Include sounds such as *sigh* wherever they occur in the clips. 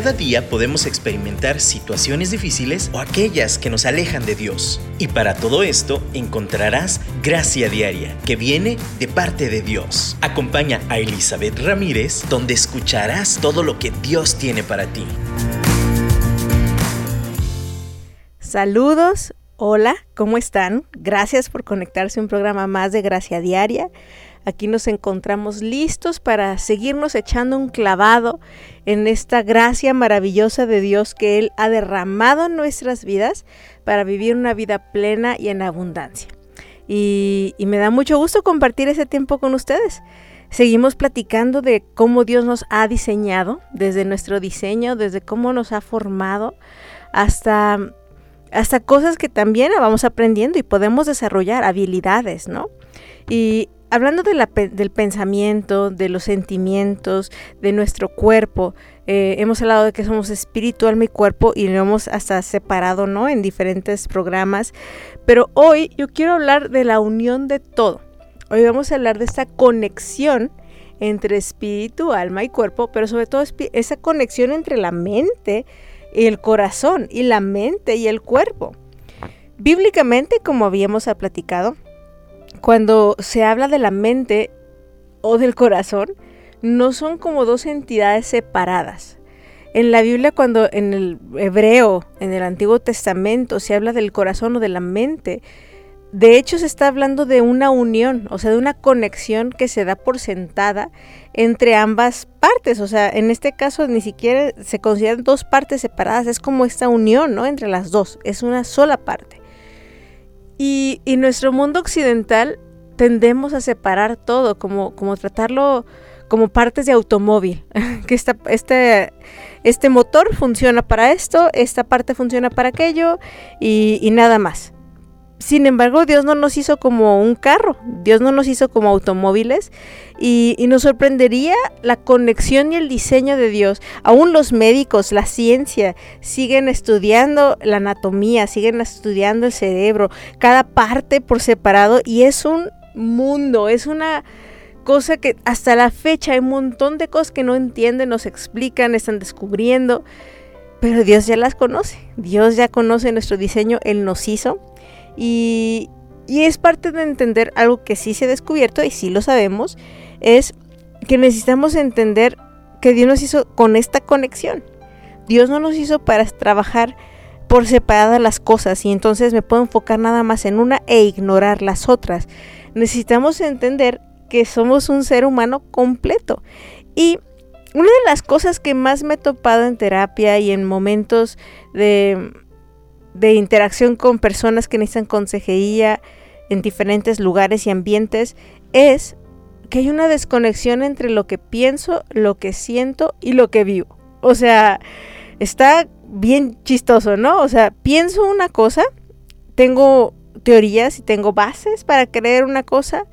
Cada día podemos experimentar situaciones difíciles o aquellas que nos alejan de Dios. Y para todo esto encontrarás gracia diaria que viene de parte de Dios. Acompaña a Elizabeth Ramírez donde escucharás todo lo que Dios tiene para ti. Saludos, hola, ¿cómo están? Gracias por conectarse a un programa más de Gracia Diaria. Aquí nos encontramos listos para seguirnos echando un clavado en esta gracia maravillosa de Dios que Él ha derramado en nuestras vidas para vivir una vida plena y en abundancia. Y, me da mucho gusto compartir ese tiempo con ustedes. Seguimos platicando de cómo Dios nos ha diseñado, desde nuestro diseño, desde cómo nos ha formado, hasta, hasta cosas que también vamos aprendiendo y podemos desarrollar, habilidades, ¿no? Y hablando del pensamiento, de los sentimientos, de nuestro cuerpo, eh, hemos hablado de que somos espíritu, alma y cuerpo y lo hemos hasta separado, ¿no? En diferentes programas. Pero hoy yo quiero hablar de la unión de todo. Hoy vamos a hablar de esta conexión entre espíritu, alma y cuerpo, pero sobre todo esa conexión entre la mente y el corazón y la mente y el cuerpo. Bíblicamente, como habíamos platicado, cuando se habla de la mente o del corazón, no son como dos entidades separadas. En la Biblia, cuando en el hebreo, en el Antiguo Testamento, se habla del corazón o de la mente, de hecho se está hablando de una unión, o sea, de una conexión que se da por sentada entre ambas partes. O sea, en este caso ni siquiera se consideran dos partes separadas, es como esta unión, ¿no? Entre las dos, es una sola parte. Y, en nuestro mundo occidental tendemos a separar todo, como, como tratarlo como partes de automóvil, *laughs* que esta, este, este motor funciona para esto, esta parte funciona para aquello y nada más. Sin embargo, Dios no nos hizo como un carro, Dios no nos hizo como automóviles y, nos sorprendería la conexión y el diseño de Dios. Aún los médicos, la ciencia, siguen estudiando la anatomía, siguen estudiando el cerebro, cada parte por separado y es un mundo, es una cosa que hasta la fecha hay un montón de cosas que no entienden, nos explican, están descubriendo, pero Dios ya las conoce, Dios ya conoce nuestro diseño, Él nos hizo y, es parte de entender algo que sí se ha descubierto y sí lo sabemos, es que necesitamos entender que Dios nos hizo con esta conexión. Dios no nos hizo para trabajar por separadas las cosas y entonces me puedo enfocar nada más en una e ignorar las otras. Necesitamos entender que somos un ser humano completo. Y una de las cosas que más me he topado en terapia y en momentos de de interacción con personas que necesitan consejería en diferentes lugares y ambientes es que hay una desconexión entre lo que pienso, lo que siento y lo que vivo. O sea, está bien chistoso, ¿no? O sea, pienso una cosa, tengo teorías y tengo bases para creer una cosa,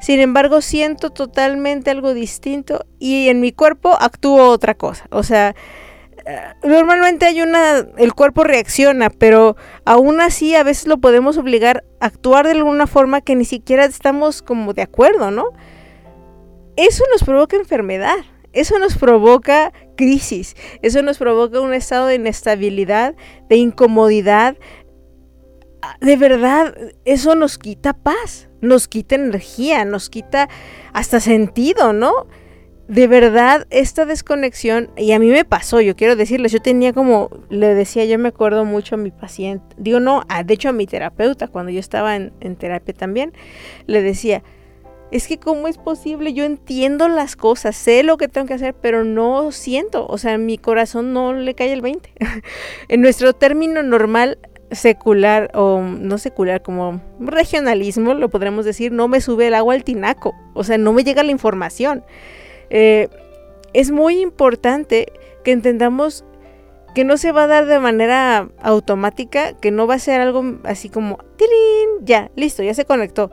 sin embargo siento totalmente algo distinto y en mi cuerpo actúo otra cosa. O sea, normalmente hay una, el cuerpo reacciona, pero aún así a veces lo podemos obligar a actuar de alguna forma que ni siquiera estamos como de acuerdo, ¿no? Eso nos provoca enfermedad, eso nos provoca crisis, eso nos provoca un estado de inestabilidad, de incomodidad. De verdad, eso nos quita paz, nos quita energía, nos quita hasta sentido, ¿no? De verdad esta desconexión, y a mí me pasó, yo quiero decirles, yo tenía como, le decía, yo me acuerdo mucho a mi paciente, digo no, de hecho a mi terapeuta, cuando yo estaba en, terapia también, le decía, es que cómo es posible, yo entiendo las cosas, sé lo que tengo que hacer, pero no siento, o sea, mi corazón no le cae el 20. *laughs* en nuestro término normal, secular o no secular, como regionalismo, lo podremos decir, no me sube el agua al tinaco, o sea, no me llega la información. Eh, es muy importante que entendamos que no se va a dar de manera automática, que no va a ser algo así como, ¡tirín! Ya, listo, ya se conectó.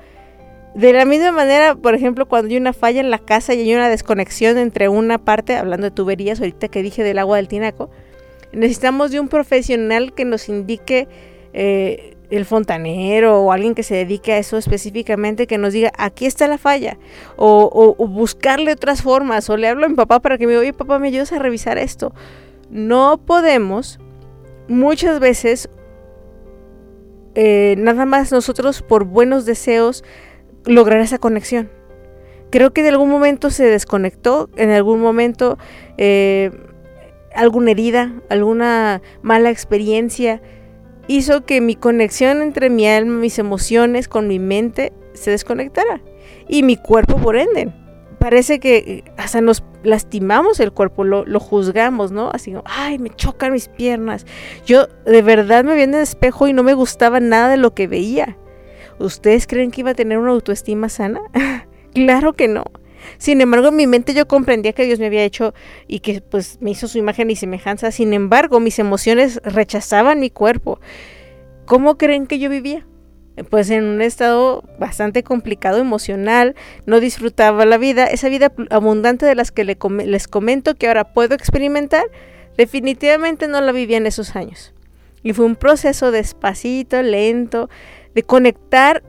De la misma manera, por ejemplo, cuando hay una falla en la casa y hay una desconexión entre una parte, hablando de tuberías, ahorita que dije del agua del tinaco, necesitamos de un profesional que nos indique eh, el fontanero o alguien que se dedique a eso específicamente que nos diga aquí está la falla o, buscarle otras formas o le hablo a mi papá para que me diga oye papá me ayudas a revisar esto no podemos muchas veces eh, nada más nosotros por buenos deseos lograr esa conexión. Creo que de algún momento se desconectó, en algún momento eh, alguna herida, alguna mala experiencia hizo que mi conexión entre mi alma, mis emociones con mi mente se desconectara y mi cuerpo por ende. Parece que hasta nos lastimamos el cuerpo, lo, juzgamos, ¿no? Así como, ay, me chocan mis piernas. Yo de verdad me vi en el espejo y no me gustaba nada de lo que veía. ¿Ustedes creen que iba a tener una autoestima sana? *laughs* claro que no. Sin embargo, en mi mente yo comprendía que Dios me había hecho y que pues me hizo su imagen y semejanza. Sin embargo, mis emociones rechazaban mi cuerpo. ¿Cómo creen que yo vivía? pues en un estado bastante complicado emocional, no disfrutaba la vida, esa vida abundante de las que les comento que ahora puedo experimentar, definitivamente no la vivía en esos años. Y fue un proceso despacito, lento, de conectar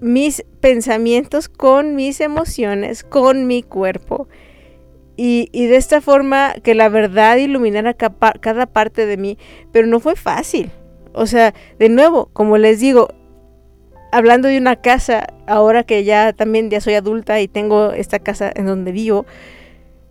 mis pensamientos con mis emociones, con mi cuerpo. Y, de esta forma que la verdad iluminara cada parte de mí, pero no fue fácil. O sea, de nuevo, como les digo, hablando de una casa, ahora que ya también ya soy adulta y tengo esta casa en donde vivo,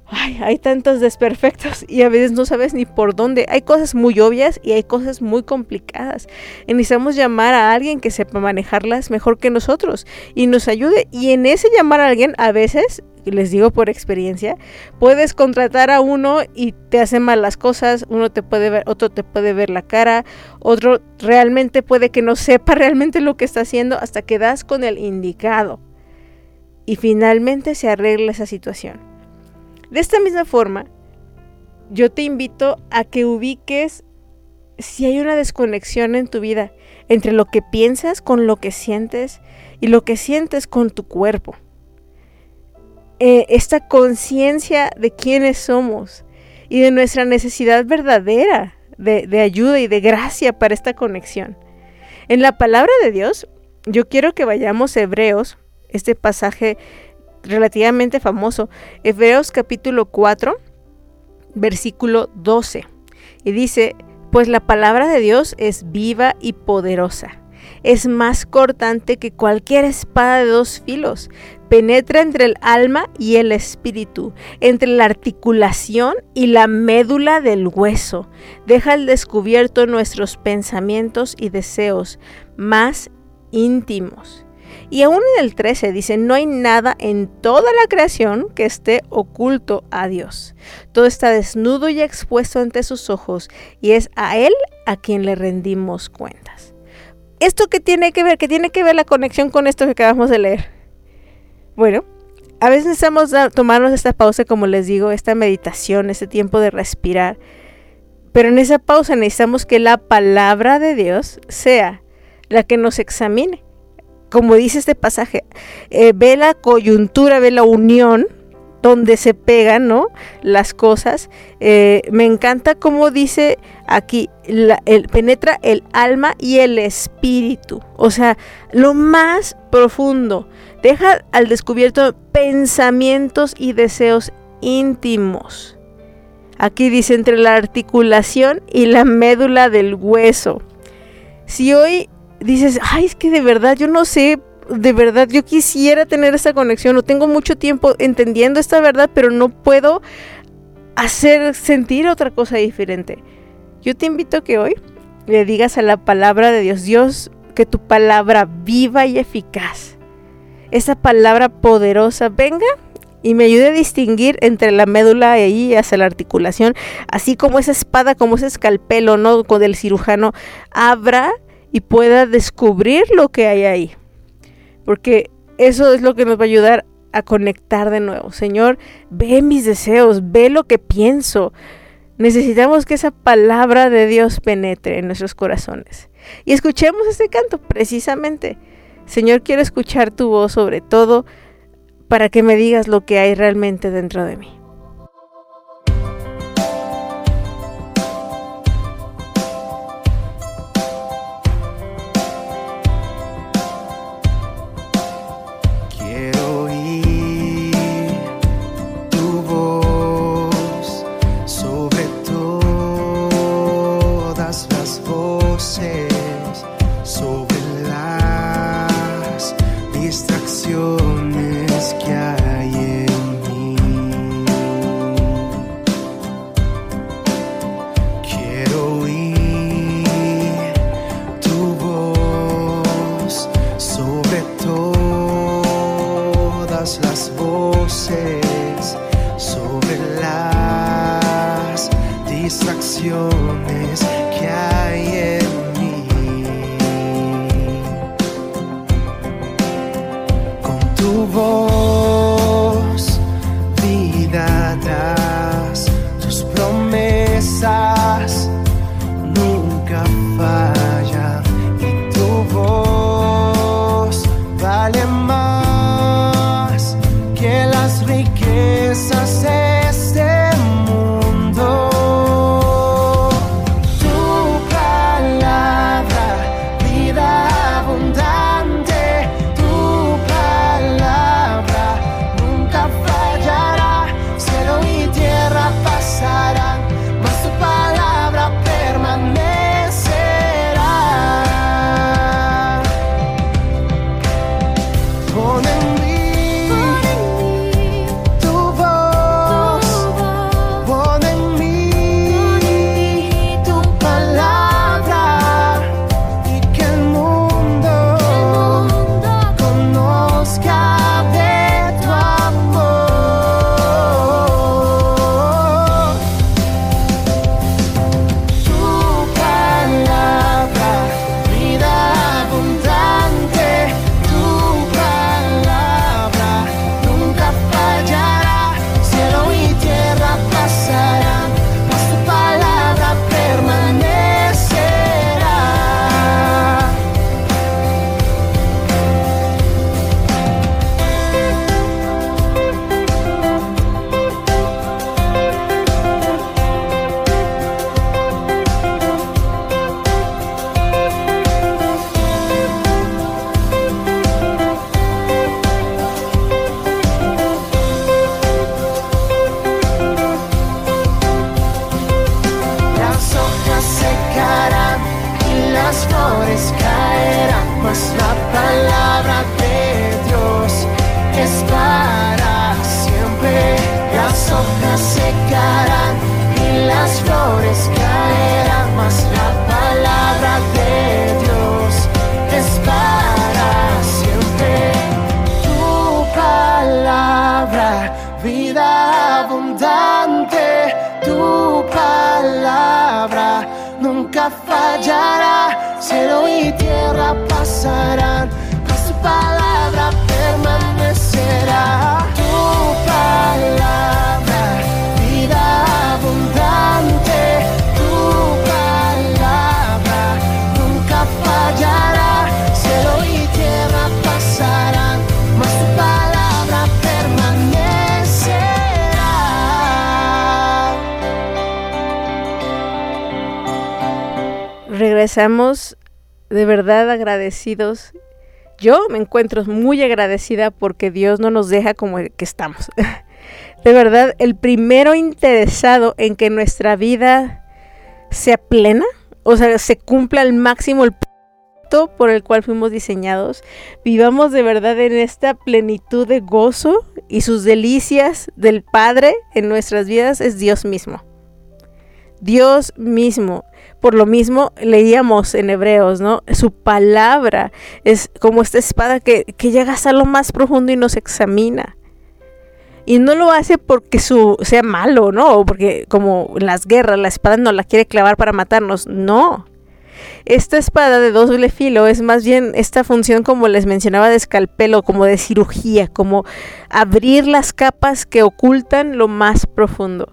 ay, hay tantos desperfectos y a veces no sabes ni por dónde. Hay cosas muy obvias y hay cosas muy complicadas. Necesitamos llamar a alguien que sepa manejarlas mejor que nosotros y nos ayude. Y en ese llamar a alguien, a veces les digo por experiencia, puedes contratar a uno y te hace mal las cosas, uno te puede ver, otro te puede ver la cara, otro realmente puede que no sepa *laughs* realmente lo que está haciendo hasta que das con el indicado. Y finalmente se arregla esa situación. De esta misma forma, yo te invito a que ubiques si hay una desconexión en tu vida entre lo que piensas con lo que sientes y lo que sientes con tu cuerpo. Eh, esta conciencia de quiénes somos y de nuestra necesidad verdadera de, de ayuda y de gracia para esta conexión. En la palabra de Dios, yo quiero que vayamos a Hebreos, este pasaje relativamente famoso, Hebreos capítulo 4, versículo 12. Y dice, pues la palabra de Dios es viva y poderosa es más cortante que cualquier espada de dos filos. Penetra entre el alma y el espíritu, entre la articulación y la médula del hueso. Deja al descubierto nuestros pensamientos y deseos más íntimos. Y aún en el 13 dice, no hay nada en toda la creación que esté oculto a Dios. Todo está desnudo y expuesto ante sus ojos y es a Él a quien le rendimos cuentas. ¿Esto qué tiene que ver? ¿Qué tiene que ver la conexión con esto que acabamos de leer? Bueno, a veces necesitamos tomarnos esta pausa, como les digo, esta meditación, este tiempo de respirar. Pero en esa pausa necesitamos que la palabra de Dios sea la que nos examine. Como dice este pasaje, eh, ve la coyuntura, ve la unión donde se pegan, ¿no? Las cosas. Eh, me encanta cómo dice aquí, penetra el alma y el espíritu. O sea, lo más profundo. Deja al descubierto pensamientos y deseos íntimos. Aquí dice entre la articulación y la médula del hueso. Si hoy dices, ay, es que de verdad yo no sé de verdad yo quisiera tener esta conexión, no tengo mucho tiempo entendiendo esta verdad, pero no puedo hacer sentir otra cosa diferente. Yo te invito a que hoy le digas a la palabra de Dios, Dios, que tu palabra viva y eficaz, esa palabra poderosa venga y me ayude a distinguir entre la médula y hacia la articulación, así como esa espada, como ese escalpelo, ¿no? Con el cirujano, abra y pueda descubrir lo que hay ahí porque eso es lo que nos va a ayudar a conectar de nuevo. Señor, ve mis deseos, ve lo que pienso. Necesitamos que esa palabra de Dios penetre en nuestros corazones. Y escuchemos este canto precisamente. Señor, quiero escuchar tu voz sobre todo para que me digas lo que hay realmente dentro de mí. Nunca regresamos de verdad agradecidos. Yo me encuentro muy agradecida porque Dios no nos deja como el que estamos. *laughs* De verdad, el primero interesado en que nuestra vida sea plena, o sea, se cumpla al máximo el propósito por el cual fuimos diseñados, vivamos de verdad en esta plenitud de gozo y sus delicias del Padre en nuestras vidas es Dios mismo. Dios mismo. Por lo mismo leíamos en Hebreos, ¿no? Su palabra es como esta espada que, llega hasta lo más profundo y nos examina. Y no lo hace porque su, sea malo, ¿no? Porque como en las guerras la espada no la quiere clavar para matarnos. No. Esta espada de doble filo es más bien esta función como les mencionaba de escalpelo, como de cirugía, como abrir las capas que ocultan lo más profundo.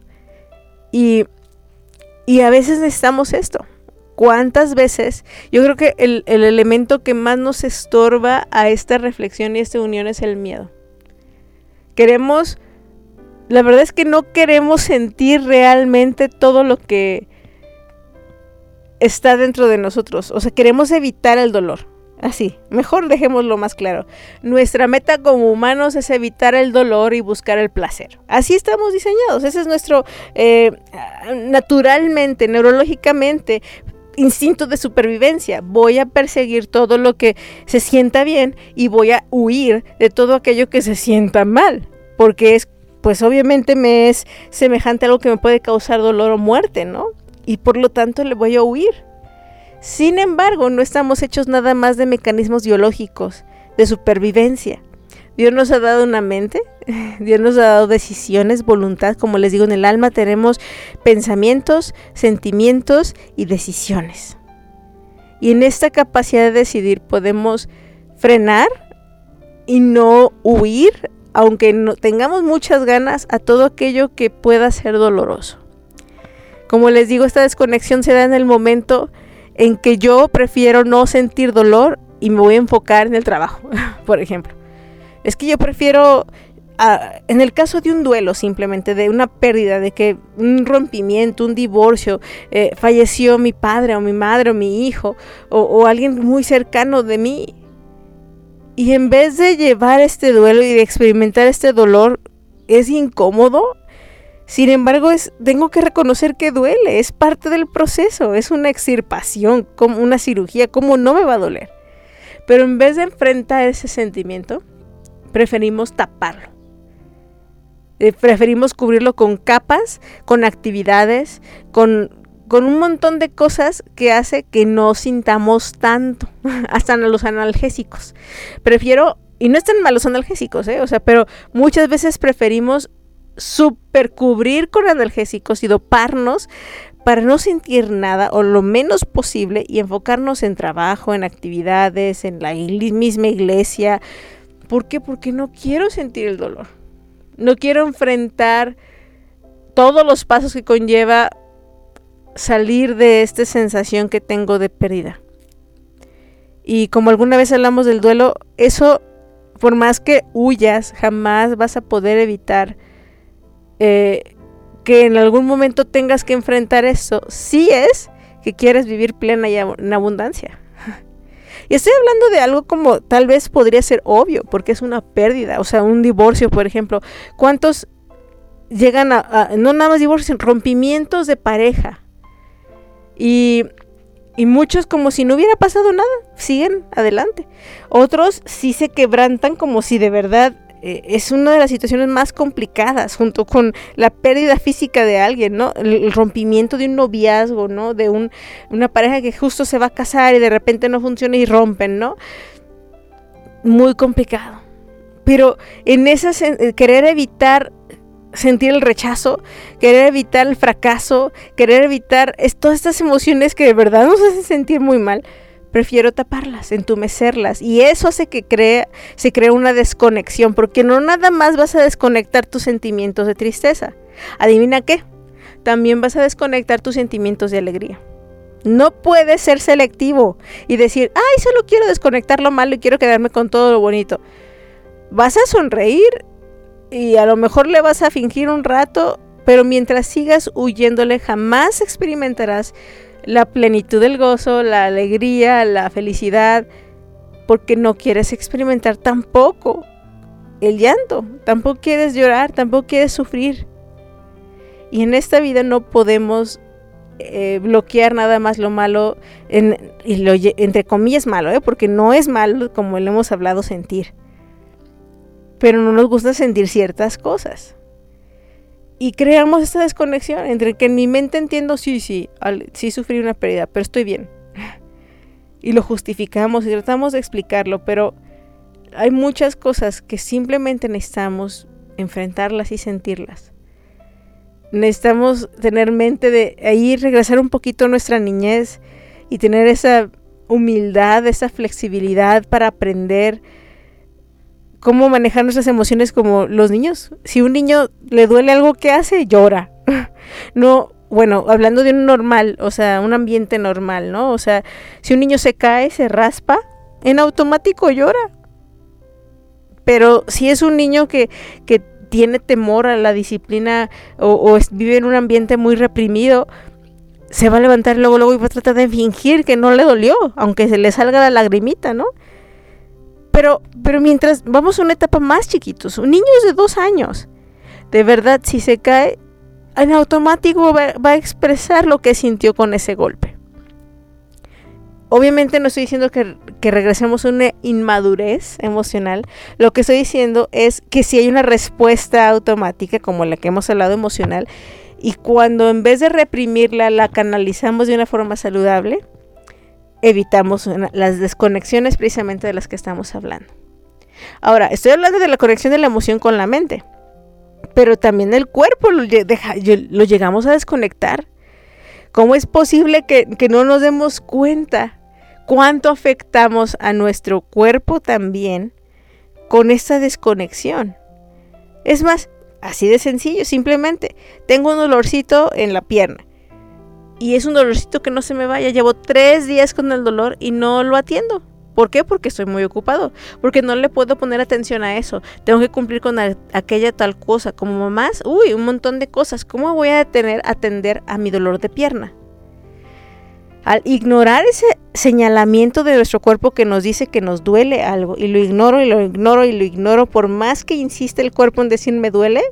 Y y a veces necesitamos esto. ¿Cuántas veces? Yo creo que el, el, elemento que más nos estorba a esta reflexión y esta unión es el miedo. Queremos, la verdad es que no queremos sentir realmente todo lo que está dentro de nosotros. O sea, queremos evitar el dolor. Así, mejor dejémoslo más claro. Nuestra meta como humanos es evitar el dolor y buscar el placer. Así estamos diseñados. Ese es nuestro, eh, naturalmente, neurológicamente. instinto de supervivencia. Voy a perseguir todo lo que se sienta bien y voy a huir de todo aquello que se sienta mal, porque es pues obviamente me es semejante a algo que me puede causar dolor o muerte, ¿no? Y por lo tanto le voy a huir. Sin embargo, no estamos hechos nada más de mecanismos biológicos, de supervivencia. Dios nos ha dado una mente, *laughs* Dios nos ha dado decisiones, voluntad, como les digo, en el alma tenemos pensamientos, sentimientos y decisiones. Y en esta capacidad de decidir podemos frenar y no huir, aunque no tengamos muchas ganas, a todo aquello que pueda ser doloroso. Como les digo, esta desconexión se da en el momento en que yo prefiero no sentir dolor y me voy a enfocar en el trabajo, *laughs* por ejemplo. Es que yo prefiero, ah, en el caso de un duelo simplemente, de una pérdida, de que un rompimiento, un divorcio, eh, falleció mi padre o mi madre o mi hijo o, o alguien muy cercano de mí. Y en vez de llevar este duelo y de experimentar este dolor, es incómodo. Sin embargo, es, tengo que reconocer que duele, es parte del proceso, es una extirpación, como una cirugía, ¿cómo no me va a doler? Pero en vez de enfrentar ese sentimiento, preferimos taparlo. Eh, preferimos cubrirlo con capas, con actividades, con, con un montón de cosas que hace que no sintamos tanto, *laughs* hasta los analgésicos. Prefiero, y no están malos analgésicos, ¿eh? o sea, pero muchas veces preferimos supercubrir con analgésicos y doparnos para no sentir nada o lo menos posible y enfocarnos en trabajo, en actividades, en la misma iglesia, ¿Por qué? Porque no quiero sentir el dolor. No quiero enfrentar todos los pasos que conlleva salir de esta sensación que tengo de pérdida. Y como alguna vez hablamos del duelo, eso, por más que huyas, jamás vas a poder evitar eh, que en algún momento tengas que enfrentar eso. Si es que quieres vivir plena y en abundancia. *laughs* Y estoy hablando de algo como tal vez podría ser obvio, porque es una pérdida, o sea, un divorcio, por ejemplo. ¿Cuántos llegan a, no nada más divorcios, rompimientos de pareja? Y, y muchos como si no hubiera pasado nada, siguen adelante. Otros sí se quebrantan como si de verdad eh, es una de las situaciones más complicadas junto con la pérdida física de alguien, ¿no? El, rompimiento de un noviazgo, ¿no? De un, una pareja que justo se va a casar y de repente no funciona y rompen, ¿no? Muy complicado. Pero en esa eh, querer evitar sentir el rechazo, querer evitar el fracaso, querer evitar todas estas emociones que de verdad nos hacen sentir muy mal, prefiero taparlas, entumecerlas. Y eso hace que crea, se crea una desconexión, porque no nada más vas a desconectar tus sentimientos de tristeza. Adivina qué, también vas a desconectar tus sentimientos de alegría. No puedes ser selectivo y decir, ay, solo quiero desconectar lo malo y quiero quedarme con todo lo bonito. Vas a sonreír y a lo mejor le vas a fingir un rato, pero mientras sigas huyéndole jamás experimentarás la plenitud del gozo, la alegría, la felicidad, porque no quieres experimentar tampoco el llanto, tampoco quieres llorar, tampoco quieres sufrir. Y en esta vida no podemos eh, bloquear nada más lo malo, y lo, entre comillas malo, ¿eh? porque no es malo como le hemos hablado sentir. Pero no nos gusta sentir ciertas cosas y creamos esta desconexión entre que en mi mente entiendo, sí, sí, sí sufrí una pérdida, pero estoy bien. Y lo justificamos y tratamos de explicarlo, pero hay muchas cosas que simplemente necesitamos enfrentarlas y sentirlas. Necesitamos tener mente de ahí regresar un poquito a nuestra niñez y tener esa humildad, esa flexibilidad para aprender cómo manejar nuestras emociones como los niños. Si un niño le duele algo que hace, llora. *laughs* no, bueno, hablando de un normal, o sea, un ambiente normal, ¿no? O sea, si un niño se cae, se raspa, en automático llora. Pero si es un niño que, que tiene temor a la disciplina o, vive en un ambiente muy reprimido, se va a levantar luego, luego y va a tratar de fingir que no le dolió, aunque se le salga la lagrimita, ¿no? Pero, pero mientras vamos a una etapa más chiquitos, un niño de dos años, de verdad, si se cae, en automático va, a expresar lo que sintió con ese golpe. Obviamente no estoy diciendo que, regresemos a una inmadurez emocional. Lo que estoy diciendo es que si hay una respuesta automática, como la que hemos hablado emocional, y cuando en vez de reprimirla la canalizamos de una forma saludable, evitamos las desconexiones precisamente de las que estamos hablando. Ahora, estoy hablando de la conexión de la emoción con la mente, pero también el cuerpo lo llegamos a desconectar. ¿Cómo es posible que, que no nos demos cuenta cuánto afectamos a nuestro cuerpo también con esta desconexión? Es más, así de sencillo, simplemente tengo un dolorcito en la pierna y es un dolorcito que no se me vaya. Llevo tres días con el dolor y no lo atiendo. ¿Por qué? Porque estoy muy ocupado. Porque no le puedo poner atención a eso. Tengo que cumplir con aquella tal cosa. Como mamás, uy, un montón de cosas. ¿Cómo voy a tener atender a mi dolor de pierna? Al ignorar ese señalamiento de nuestro cuerpo que nos dice que nos duele algo y lo ignoro y lo ignoro y lo ignoro, por más que insiste el cuerpo en decir me duele,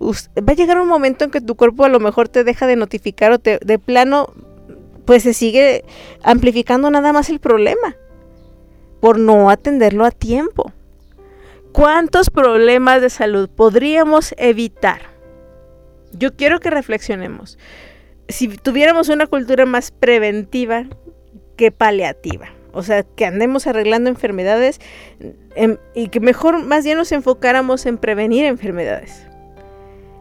va a llegar un momento en que tu cuerpo a lo mejor te deja de notificar o te, de plano, pues se sigue amplificando nada más el problema por no atenderlo a tiempo. ¿Cuántos problemas de salud podríamos evitar? Yo quiero que reflexionemos. Si tuviéramos una cultura más preventiva que paliativa, o sea, que andemos arreglando enfermedades em, y que mejor más bien nos enfocáramos en prevenir enfermedades.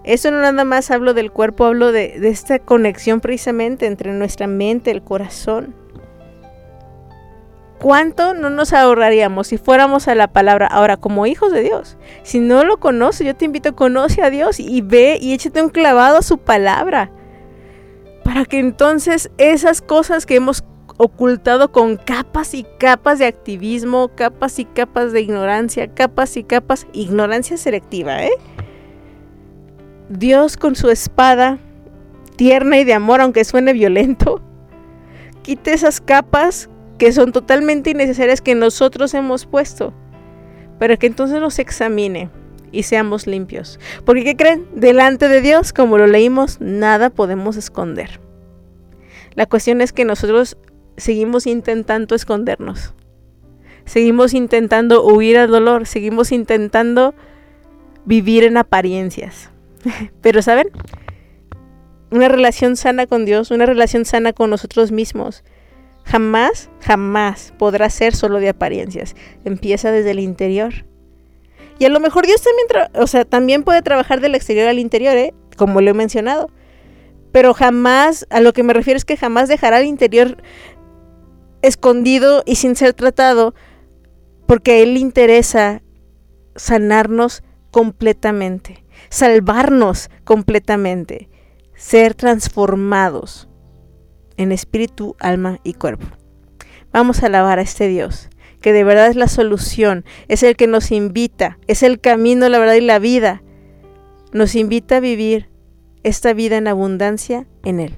Eso no nada más hablo del cuerpo, hablo de, esta conexión precisamente entre nuestra mente, el corazón. ¿Cuánto no nos ahorraríamos si fuéramos a la palabra ahora como hijos de Dios? Si no lo conoces, yo te invito conoce a Dios y ve y échate un clavado a su palabra. Para que entonces esas cosas que hemos ocultado con capas y capas de activismo, capas y capas de ignorancia, capas y capas, ignorancia selectiva, ¿eh? Dios con su espada tierna y de amor, aunque suene violento, *laughs* quite esas capas que son totalmente innecesarias que nosotros hemos puesto, para que entonces nos examine y seamos limpios. Porque ¿qué creen? Delante de Dios, como lo leímos, nada podemos esconder. La cuestión es que nosotros seguimos intentando escondernos. Seguimos intentando huir al dolor, seguimos intentando vivir en apariencias. *laughs* Pero ¿saben? Una relación sana con Dios, una relación sana con nosotros mismos, jamás, jamás podrá ser solo de apariencias. Empieza desde el interior. Y a lo mejor Dios también, o sea, también puede trabajar del exterior al interior, ¿eh? como lo he mencionado. Pero jamás, a lo que me refiero es que jamás dejará el interior escondido y sin ser tratado, porque a Él le interesa sanarnos completamente salvarnos completamente, ser transformados en espíritu, alma y cuerpo. Vamos a alabar a este Dios, que de verdad es la solución, es el que nos invita, es el camino, la verdad y la vida. Nos invita a vivir esta vida en abundancia en Él.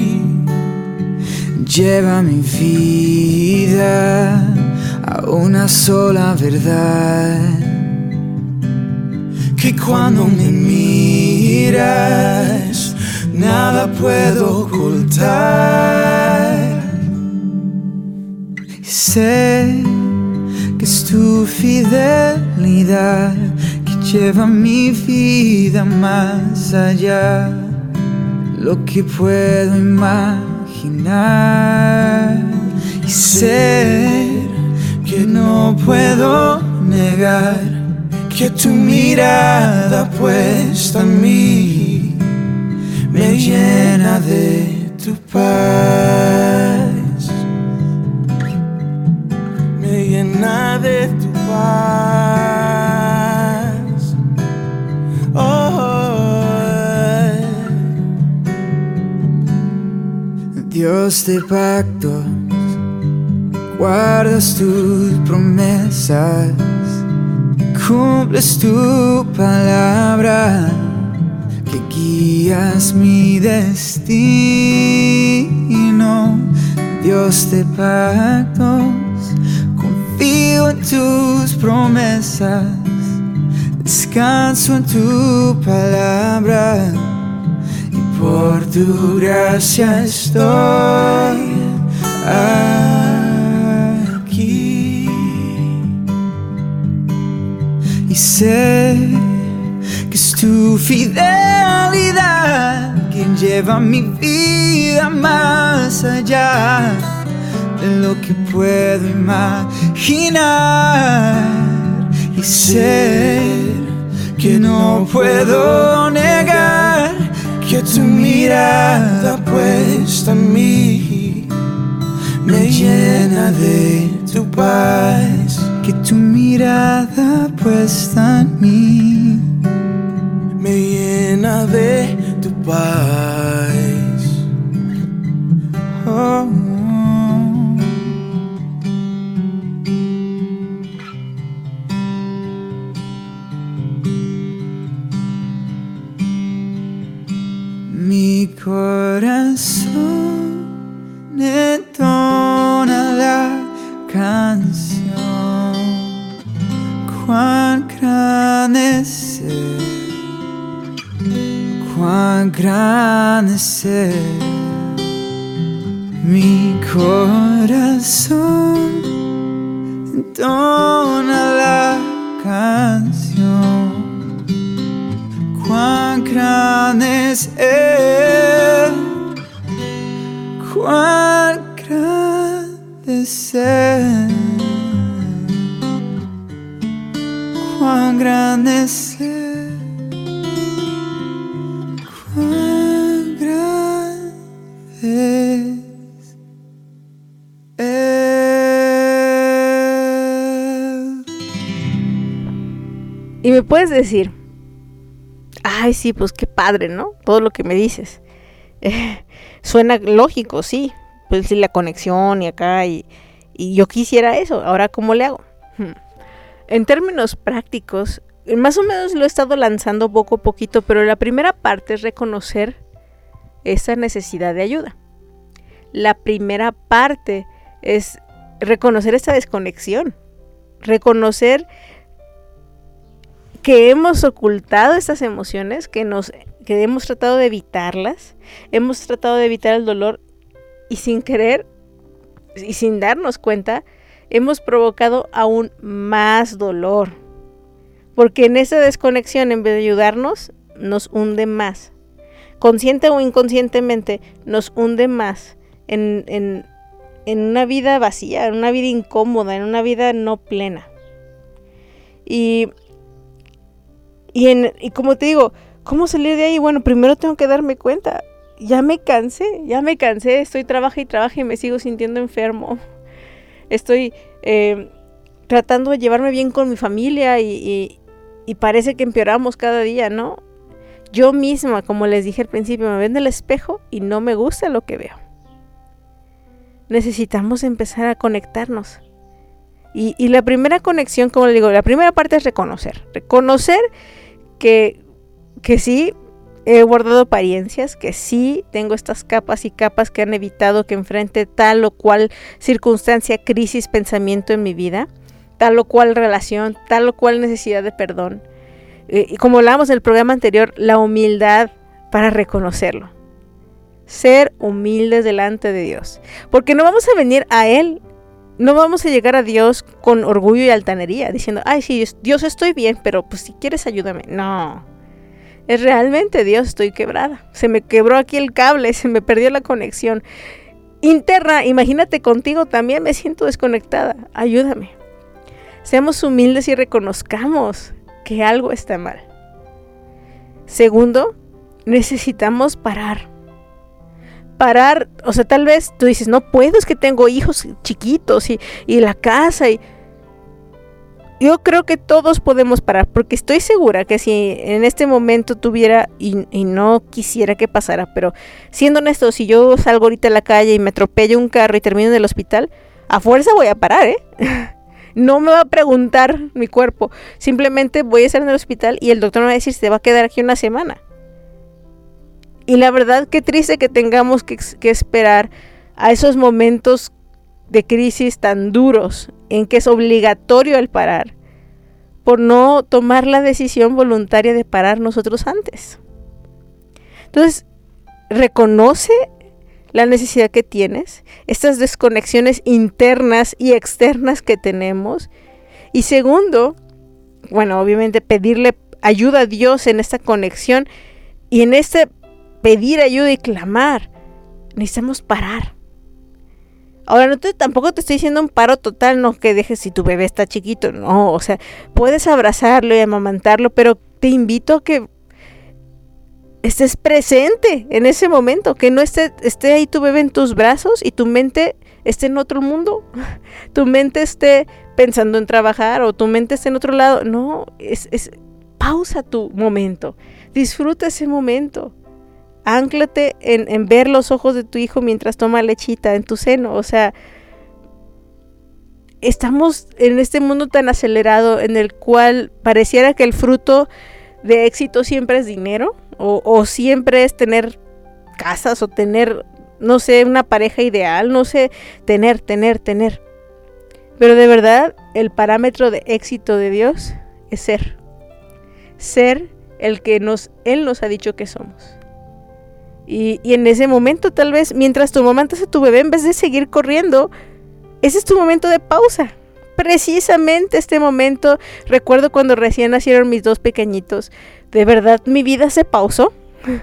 Lleva mi vida a una sola verdad. Que cuando me miras, nada puedo ocultar. Sé que es tu fidelidad que lleva mi vida más allá. Lo que puedo y ser que no puedo negar que tu mirada puesta en mí me llena de tu paz, me llena de tu paz. Dios de pactos, guardas tus promesas, cumples tu palabra, que guías mi destino. Dios de pactos, confío en tus promesas, descanso en tu palabra por tu gracia estoy aquí. Y sé que es tu fidelidad quien lleva mi vida más allá de lo que puedo imaginar. Y sé que no puedo negar que tu mirada puesta en mí me llena de tu paz. que tu mirada puesta en mí me llena de tu paz. Oh, Mi corazón entona la canción. Cuán grande es Me puedes decir, ay, sí, pues qué padre, ¿no? Todo lo que me dices. *laughs* Suena lógico, sí. Pues sí, la conexión y acá, y, y yo quisiera eso. Ahora, ¿cómo le hago? Hmm. En términos prácticos, más o menos lo he estado lanzando poco a poquito, pero la primera parte es reconocer esa necesidad de ayuda. La primera parte es reconocer esa desconexión. Reconocer que hemos ocultado estas emociones, que nos que hemos tratado de evitarlas, hemos tratado de evitar el dolor y sin querer y sin darnos cuenta hemos provocado aún más dolor. Porque en esa desconexión en vez de ayudarnos nos hunde más. Consciente o inconscientemente nos hunde más en, en, en una vida vacía, en una vida incómoda, en una vida no plena. Y y, en, y como te digo, ¿cómo salir de ahí? Bueno, primero tengo que darme cuenta. Ya me cansé, ya me cansé. Estoy trabaja y trabaja y me sigo sintiendo enfermo. Estoy eh, tratando de llevarme bien con mi familia y, y, parece que empeoramos cada día, ¿no? Yo misma, como les dije al principio, me veo en el espejo y no me gusta lo que veo. Necesitamos empezar a conectarnos. Y, y, la primera conexión, como le digo, la primera parte es reconocer. Reconocer que, que sí he guardado apariencias, que sí tengo estas capas y capas que han evitado que enfrente tal o cual circunstancia, crisis, pensamiento en mi vida, tal o cual relación, tal o cual necesidad de perdón. Eh, y como hablábamos en el programa anterior, la humildad para reconocerlo. Ser humildes delante de Dios. Porque no vamos a venir a Él no vamos a llegar a Dios con orgullo y altanería, diciendo, ay, sí, Dios estoy bien, pero pues si quieres ayúdame. No. Es realmente Dios, estoy quebrada. Se me quebró aquí el cable, *laughs* se me perdió la conexión. Interna, imagínate contigo también me siento desconectada. Ayúdame. Seamos humildes y reconozcamos que algo está mal. Segundo, necesitamos parar. Parar, o sea, tal vez tú dices, no puedo, es que tengo hijos chiquitos y, y la casa y... Yo creo que todos podemos parar, porque estoy segura que si en este momento tuviera, y, y no quisiera que pasara, pero siendo honesto, si yo salgo ahorita a la calle y me atropello un carro y termino en el hospital, a fuerza voy a parar, ¿eh? *laughs* No me va a preguntar mi cuerpo. Simplemente voy a estar en el hospital y el doctor me va a decir te va a quedar aquí una semana. Y la verdad, qué triste que tengamos que, esperar a esos momentos de crisis tan duros en que es obligatorio el parar por no tomar la decisión voluntaria de parar nosotros antes. Entonces, reconoce la necesidad que tienes, estas desconexiones internas y externas que tenemos. Y segundo, bueno, obviamente pedirle ayuda a Dios en esta conexión y en este pedir ayuda y clamar. Necesitamos parar. Ahora, no te, tampoco te estoy diciendo un paro total, no que dejes si tu bebé está chiquito, no, o sea, puedes abrazarlo y amamantarlo, pero te invito a que estés presente en ese momento, que no esté, esté ahí tu bebé en tus brazos y tu mente esté en otro mundo, *laughs* tu mente esté pensando en trabajar o tu mente esté en otro lado. No, es, es pausa tu momento, disfruta ese momento. Ánclate en, ver los ojos de tu hijo mientras toma lechita en tu seno. O sea, estamos en este mundo tan acelerado en el cual pareciera que el fruto de éxito siempre es dinero o, o, siempre es tener casas o tener, no sé, una pareja ideal, no sé, tener, tener, tener. Pero de verdad, el parámetro de éxito de Dios es ser. Ser el que nos, Él nos ha dicho que somos. Y, en ese momento, tal vez, mientras tu mamá a tu bebé, en vez de seguir corriendo, ese es tu momento de pausa precisamente este momento, recuerdo cuando recién nacieron mis dos pequeñitos, de verdad mi vida se pausó. *laughs*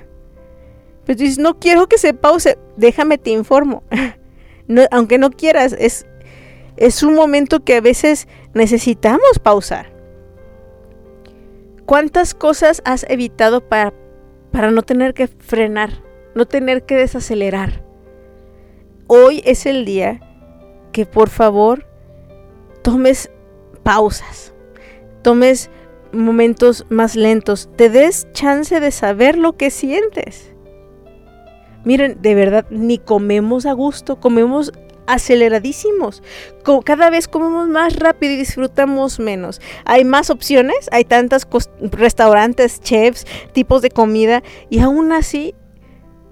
Pues dices, no quiero que se pause, déjame te informo. *laughs* Aunque no quieras, es, es un momento que a veces necesitamos pausar. ¿Cuántas cosas has evitado para, para no tener que frenar, no tener que desacelerar? Hoy es el día que por favor tomes pausas, tomes momentos más lentos, te des chance de saber lo que sientes. Miren, de verdad, ni comemos a gusto, comemos aceleradísimos. Cada vez comemos más rápido y disfrutamos menos. Hay más opciones, hay tantos restaurantes, chefs, tipos de comida y aún así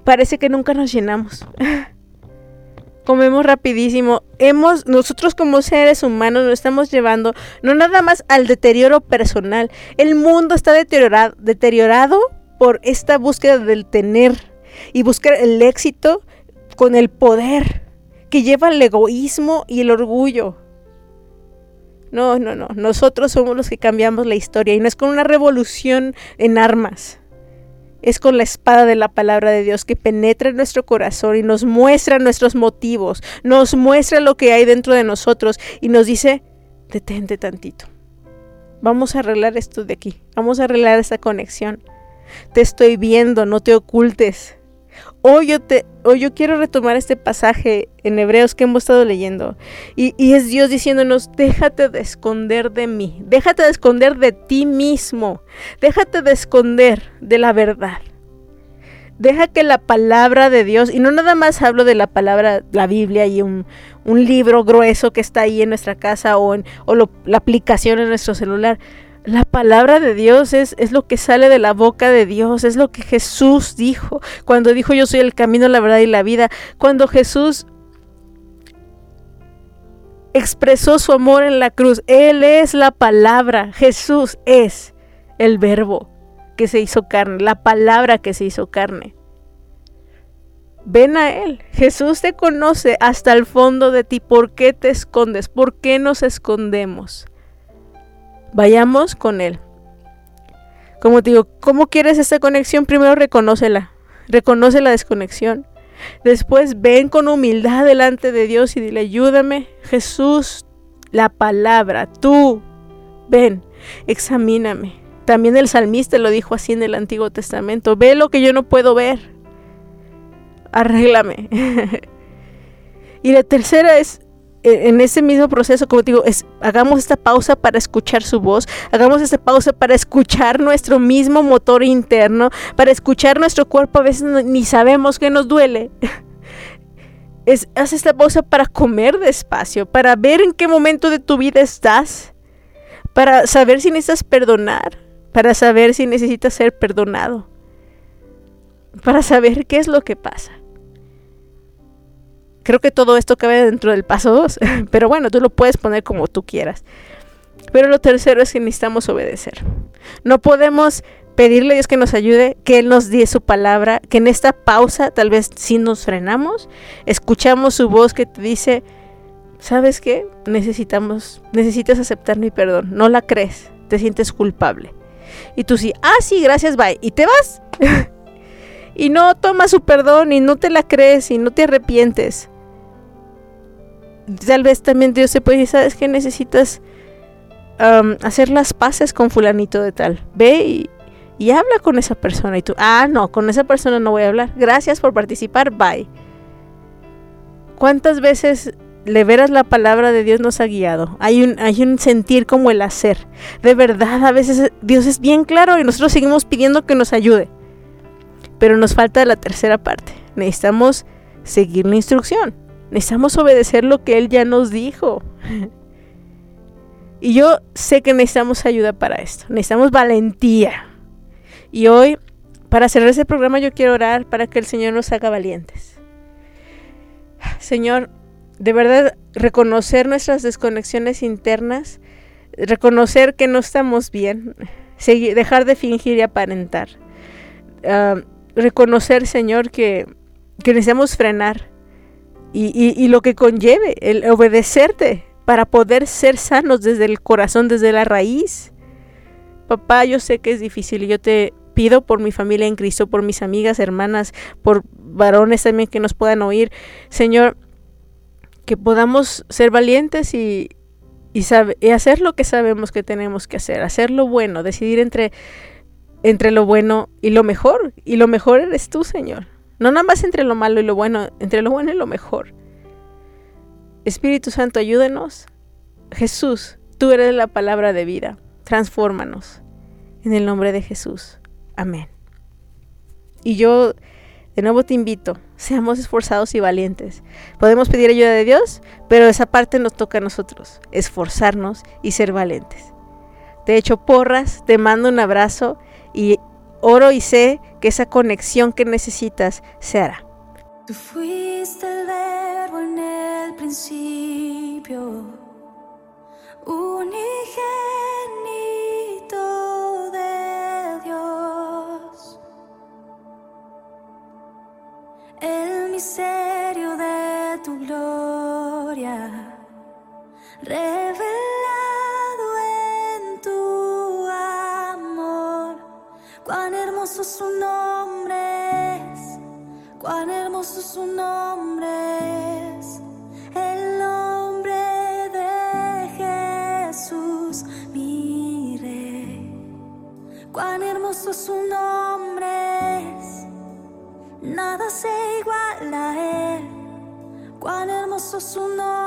parece que nunca nos llenamos. *laughs* comemos rapidísimo. Hemos, nosotros como seres humanos nos estamos llevando no nada más al deterioro personal. El mundo está deteriorado, deteriorado por esta búsqueda del tener y buscar el éxito con el poder que lleva el egoísmo y el orgullo. No, no, no. Nosotros somos los que cambiamos la historia y no es con una revolución en armas es con la espada de la palabra de Dios que penetra en nuestro corazón y nos muestra nuestros motivos, nos muestra lo que hay dentro de nosotros y nos dice, detente tantito. Vamos a arreglar esto de aquí, vamos a arreglar esta conexión. Te estoy viendo, no te ocultes. Hoy yo, te, hoy yo quiero retomar este pasaje en Hebreos que hemos estado leyendo. Y, y es Dios diciéndonos, déjate de esconder de mí, déjate de esconder de ti mismo, déjate de esconder de la verdad. Deja que la palabra de Dios, y no nada más hablo de la palabra, la Biblia y un, un libro grueso que está ahí en nuestra casa o, en, o la aplicación en nuestro celular. La palabra de Dios es, es, lo que sale de la boca de Dios, es lo que Jesús dijo cuando dijo yo soy el camino, la verdad y la vida. Cuando Jesús expresó su amor en la cruz, Él es la palabra, Jesús es el verbo que se hizo carne, la palabra que se hizo carne. Ven a Él, Jesús te conoce hasta el fondo de ti. ¿Por qué te escondes? ¿Por qué nos escondemos? Vayamos con Él. Como te digo, ¿cómo quieres esta conexión? Primero reconócela. Reconoce la desconexión. Después ven con humildad delante de Dios y dile, ayúdame, Jesús, la palabra, tú, ven, examíname. También el salmista lo dijo así en el Antiguo Testamento, ve lo que yo no puedo ver. arréglame. *laughs* y la tercera es, en ese mismo proceso, como digo, es, hagamos esta pausa para escuchar su voz, hagamos esta pausa para escuchar nuestro mismo motor interno, para escuchar nuestro cuerpo, a veces ni sabemos que nos duele. *laughs* Es, haz esta pausa para comer despacio, para ver en qué momento de tu vida estás, para saber si necesitas perdonar, para saber si necesitas ser perdonado, para saber qué es lo que pasa. Creo que todo esto cabe dentro del paso 2, *laughs* pero bueno, tú lo puedes poner como tú quieras. Pero lo tercero es que necesitamos obedecer. No podemos pedirle a Dios que nos ayude, que Él nos dé su palabra, que en esta pausa tal vez si nos frenamos, escuchamos su voz que te dice, ¿sabes qué? Necesitamos, necesitas aceptar mi perdón. No la crees, te sientes culpable. Y tú sí, ah, sí, gracias, bye. Y te vas. *laughs* y no tomas su perdón y no te la crees y no te arrepientes. Tal vez también Dios se puede decir, ¿sabes qué? Necesitas hacer las paces con fulanito de tal. Ve y, habla con esa persona. Y tú, ah, no, con esa persona no voy a hablar. Gracias por participar, bye. ¿Cuántas veces le veras la palabra de Dios nos ha guiado? Hay un, hay un sentir como el hacer. De verdad, a veces Dios es bien claro y nosotros seguimos pidiendo que nos ayude. Pero nos falta la tercera parte. Necesitamos seguir la instrucción. Necesitamos obedecer lo que Él ya nos dijo. Y yo sé que necesitamos ayuda para esto. Necesitamos valentía. Y hoy, para cerrar ese programa, yo quiero orar para que el Señor nos haga valientes. Señor, de verdad, reconocer nuestras desconexiones internas, reconocer que no estamos bien, dejar de fingir y aparentar. Uh, reconocer, Señor, que, que necesitamos frenar y, y, lo que conlleve el obedecerte para poder ser sanos desde el corazón, desde la raíz. Papá, yo sé que es difícil y yo te pido por mi familia en Cristo, por mis amigas, hermanas, por varones también que nos puedan oír. Señor, que podamos ser valientes y, y, y, hacer lo que sabemos que tenemos que hacer, hacer lo bueno, decidir entre, entre lo bueno y lo mejor. Y lo mejor eres tú, Señor. No nada más entre lo malo y lo bueno, entre lo bueno y lo mejor. Espíritu Santo, ayúdenos. Jesús, tú eres la palabra de vida. Transfórmanos. En el nombre de Jesús. Amén. Y yo de nuevo te invito, seamos esforzados y valientes. Podemos pedir ayuda de Dios, pero esa parte nos toca a nosotros, esforzarnos y ser valientes. Te echo porras, te mando un abrazo y oro y sé que esa conexión que necesitas se hará. Tú fuiste el verbo en el principio, el misterio de tu gloria, su nombre es, el nombre de Jesús, mi rey. Cuán hermoso su nombre es nada se iguala a él. Cuán hermoso su nombre